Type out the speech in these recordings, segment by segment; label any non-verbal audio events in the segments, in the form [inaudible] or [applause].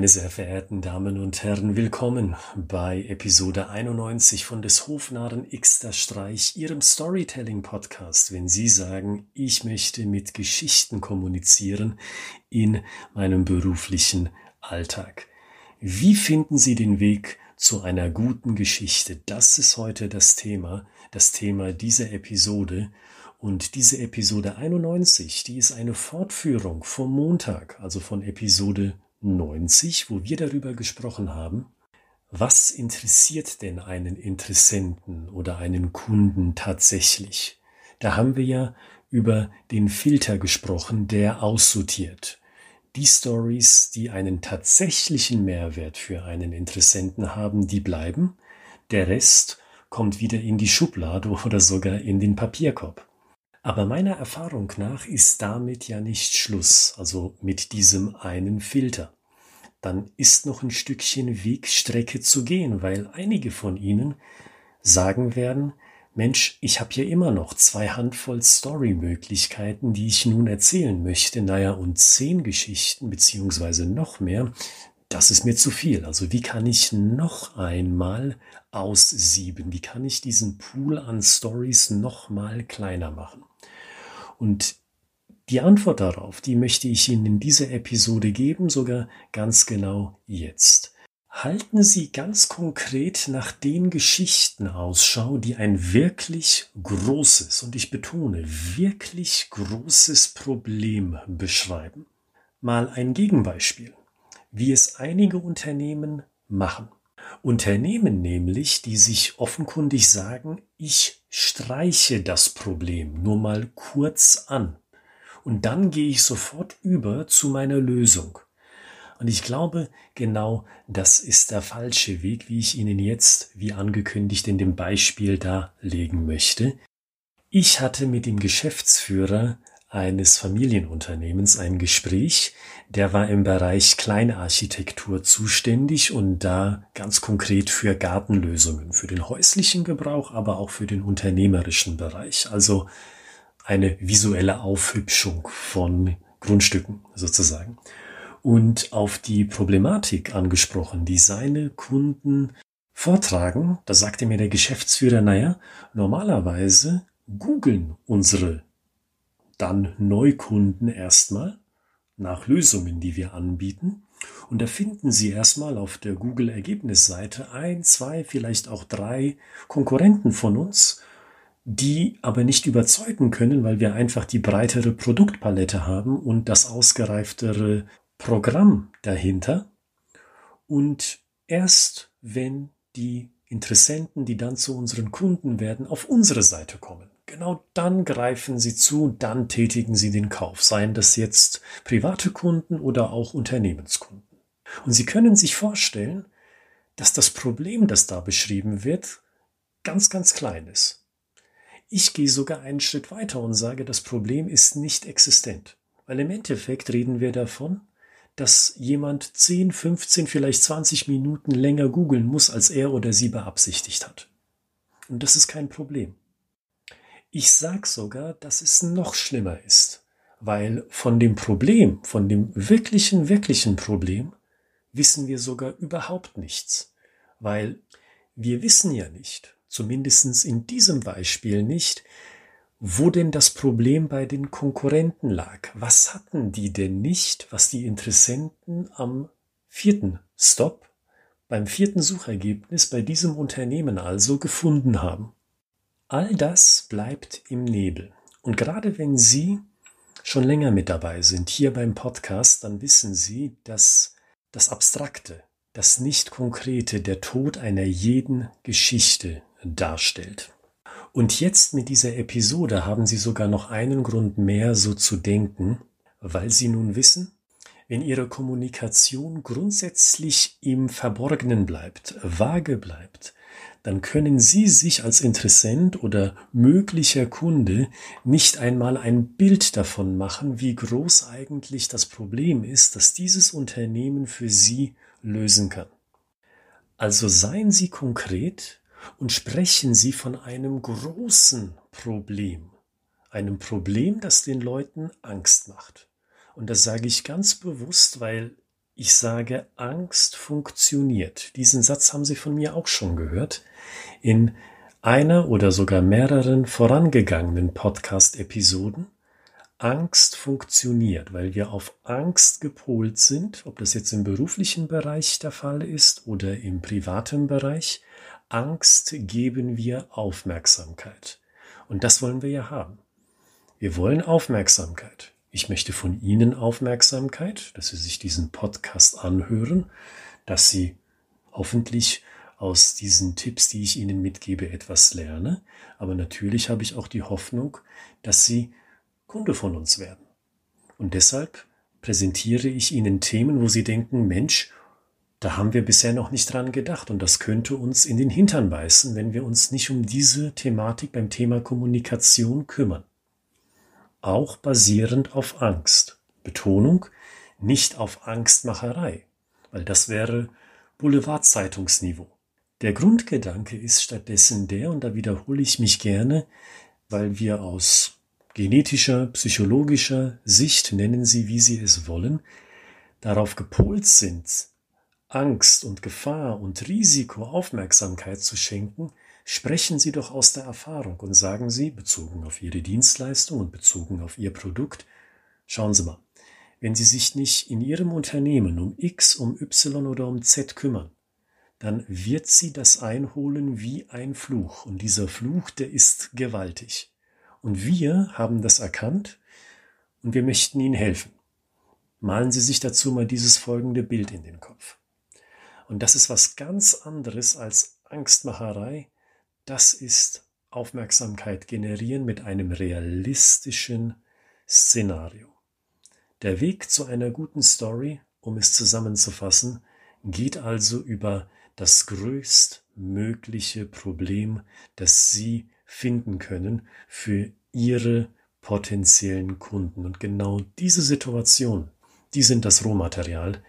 Meine sehr verehrten Damen und Herren, willkommen bei Episode 91 von des Hofnarren Xter Streich, Ihrem Storytelling-Podcast, wenn Sie sagen, ich möchte mit Geschichten kommunizieren in meinem beruflichen Alltag. Wie finden Sie den Weg zu einer guten Geschichte? Das ist heute das Thema, das Thema dieser Episode. Und diese Episode 91, die ist eine Fortführung vom Montag, also von Episode 90, wo wir darüber gesprochen haben, was interessiert denn einen Interessenten oder einen Kunden tatsächlich? Da haben wir ja über den Filter gesprochen, der aussortiert. Die Stories, die einen tatsächlichen Mehrwert für einen Interessenten haben, die bleiben. Der Rest kommt wieder in die Schublade [laughs] oder sogar in den Papierkorb. Aber meiner Erfahrung nach ist damit ja nicht Schluss, also mit diesem einen Filter. Dann ist noch ein Stückchen Wegstrecke zu gehen, weil einige von Ihnen sagen werden, Mensch, ich habe hier immer noch zwei Handvoll Story-Möglichkeiten, die ich nun erzählen möchte. Naja, und zehn Geschichten beziehungsweise noch mehr, das ist mir zu viel. Also wie kann ich noch einmal aussieben? Wie kann ich diesen Pool an Stories noch mal kleiner machen? Und die Antwort darauf, die möchte ich Ihnen in dieser Episode geben, sogar ganz genau jetzt. Halten Sie ganz konkret nach den Geschichten Ausschau, die ein wirklich großes, und ich betone, wirklich großes Problem beschreiben. Mal ein Gegenbeispiel, wie es einige Unternehmen machen. Unternehmen nämlich, die sich offenkundig sagen, ich streiche das Problem nur mal kurz an und dann gehe ich sofort über zu meiner Lösung. Und ich glaube, genau das ist der falsche Weg, wie ich Ihnen jetzt, wie angekündigt, in dem Beispiel darlegen möchte. Ich hatte mit dem Geschäftsführer eines Familienunternehmens ein Gespräch, der war im Bereich Kleinarchitektur zuständig und da ganz konkret für Gartenlösungen, für den häuslichen Gebrauch, aber auch für den unternehmerischen Bereich. Also eine visuelle Aufhübschung von Grundstücken sozusagen. Und auf die Problematik angesprochen, die seine Kunden vortragen, da sagte mir der Geschäftsführer, naja, normalerweise googeln unsere dann Neukunden erstmal nach Lösungen, die wir anbieten. Und da finden Sie erstmal auf der Google-Ergebnisseite ein, zwei, vielleicht auch drei Konkurrenten von uns die aber nicht überzeugen können, weil wir einfach die breitere Produktpalette haben und das ausgereiftere Programm dahinter. Und erst wenn die Interessenten, die dann zu unseren Kunden werden, auf unsere Seite kommen, genau dann greifen sie zu, dann tätigen sie den Kauf, seien das jetzt private Kunden oder auch Unternehmenskunden. Und Sie können sich vorstellen, dass das Problem, das da beschrieben wird, ganz, ganz klein ist. Ich gehe sogar einen Schritt weiter und sage, das Problem ist nicht existent. Weil im Endeffekt reden wir davon, dass jemand 10, 15, vielleicht 20 Minuten länger googeln muss, als er oder sie beabsichtigt hat. Und das ist kein Problem. Ich sage sogar, dass es noch schlimmer ist, weil von dem Problem, von dem wirklichen, wirklichen Problem, wissen wir sogar überhaupt nichts. Weil wir wissen ja nicht, zumindest in diesem Beispiel nicht, wo denn das Problem bei den Konkurrenten lag. Was hatten die denn nicht, was die Interessenten am vierten Stop, beim vierten Suchergebnis bei diesem Unternehmen also gefunden haben? All das bleibt im Nebel. Und gerade wenn Sie schon länger mit dabei sind, hier beim Podcast, dann wissen Sie, dass das Abstrakte, das Nicht-Konkrete, der Tod einer jeden Geschichte darstellt. Und jetzt mit dieser Episode haben Sie sogar noch einen Grund mehr, so zu denken, weil Sie nun wissen, wenn Ihre Kommunikation grundsätzlich im Verborgenen bleibt, vage bleibt, dann können Sie sich als Interessent oder möglicher Kunde nicht einmal ein Bild davon machen, wie groß eigentlich das Problem ist, das dieses Unternehmen für Sie lösen kann. Also seien Sie konkret und sprechen Sie von einem großen Problem, einem Problem, das den Leuten Angst macht. Und das sage ich ganz bewusst, weil Ich sage, Angst funktioniert. Diesen Satz haben Sie von mir auch schon gehört. In einer oder sogar mehreren vorangegangenen Podcast-Episoden. Angst funktioniert, weil wir auf Angst gepolt sind, ob das jetzt im beruflichen Bereich der Fall ist oder im privaten Bereich. Angst geben wir Aufmerksamkeit. Und das wollen wir ja haben. Wir wollen Aufmerksamkeit. Ich möchte von Ihnen Aufmerksamkeit, dass Sie sich diesen Podcast anhören, dass Sie hoffentlich aus diesen Tipps, die ich Ihnen mitgebe, etwas lerne. Aber natürlich habe ich auch die Hoffnung, dass Sie Kunde von uns werden. Und deshalb präsentiere ich Ihnen Themen, wo Sie denken, Mensch, da haben wir bisher noch nicht dran gedacht und das könnte uns in den Hintern beißen, wenn wir uns nicht um diese Thematik beim Thema Kommunikation kümmern auch basierend auf Angst. Betonung, nicht auf Angstmacherei, weil das wäre Boulevardzeitungsniveau. Der Grundgedanke ist stattdessen der, und da wiederhole ich mich gerne, weil wir aus genetischer, psychologischer Sicht, nennen Sie, wie Sie es wollen, darauf gepolt sind, Angst und Gefahr und Risiko Aufmerksamkeit zu schenken, Sprechen Sie doch aus der Erfahrung und sagen Sie, bezogen auf Ihre Dienstleistung und bezogen auf Ihr Produkt, schauen Sie mal, wenn Sie sich nicht in Ihrem Unternehmen um X, um Y oder um Z kümmern, dann wird Sie das einholen wie ein Fluch. Und dieser Fluch, der ist gewaltig. Und wir haben das erkannt und wir möchten Ihnen helfen. Malen Sie sich dazu mal dieses folgende Bild in den Kopf. Und das ist was ganz anderes als Angstmacherei, das ist Aufmerksamkeit generieren mit einem realistischen Szenario. Der Weg zu einer guten Story, um es zusammenzufassen, geht also über das größtmögliche Problem, das Sie finden können für Ihre potenziellen Kunden. Und genau diese Situation, die sind das Rohmaterial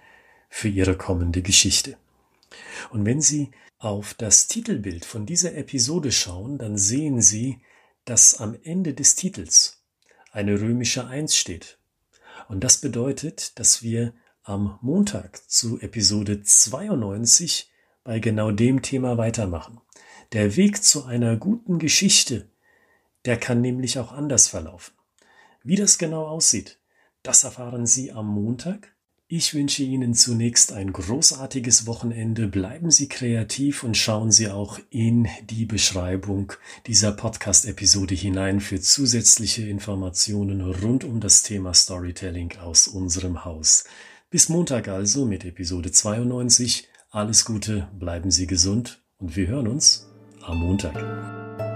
für Ihre kommende Geschichte. Und wenn Sie auf das Titelbild von dieser Episode schauen, dann sehen Sie, dass am Ende des Titels eine römische Eins steht. Und das bedeutet, dass wir am Montag zu Episode 92 bei genau dem Thema weitermachen. Der Weg zu einer guten Geschichte, der kann nämlich auch anders verlaufen. Wie das genau aussieht, das erfahren Sie am Montag ich wünsche Ihnen zunächst ein großartiges Wochenende. Bleiben Sie kreativ und schauen Sie auch in die Beschreibung dieser Podcast-Episode hinein für zusätzliche Informationen rund um das Thema Storytelling aus unserem Haus. Bis Montag also mit Episode 92. Alles Gute, bleiben Sie gesund und wir hören uns am Montag.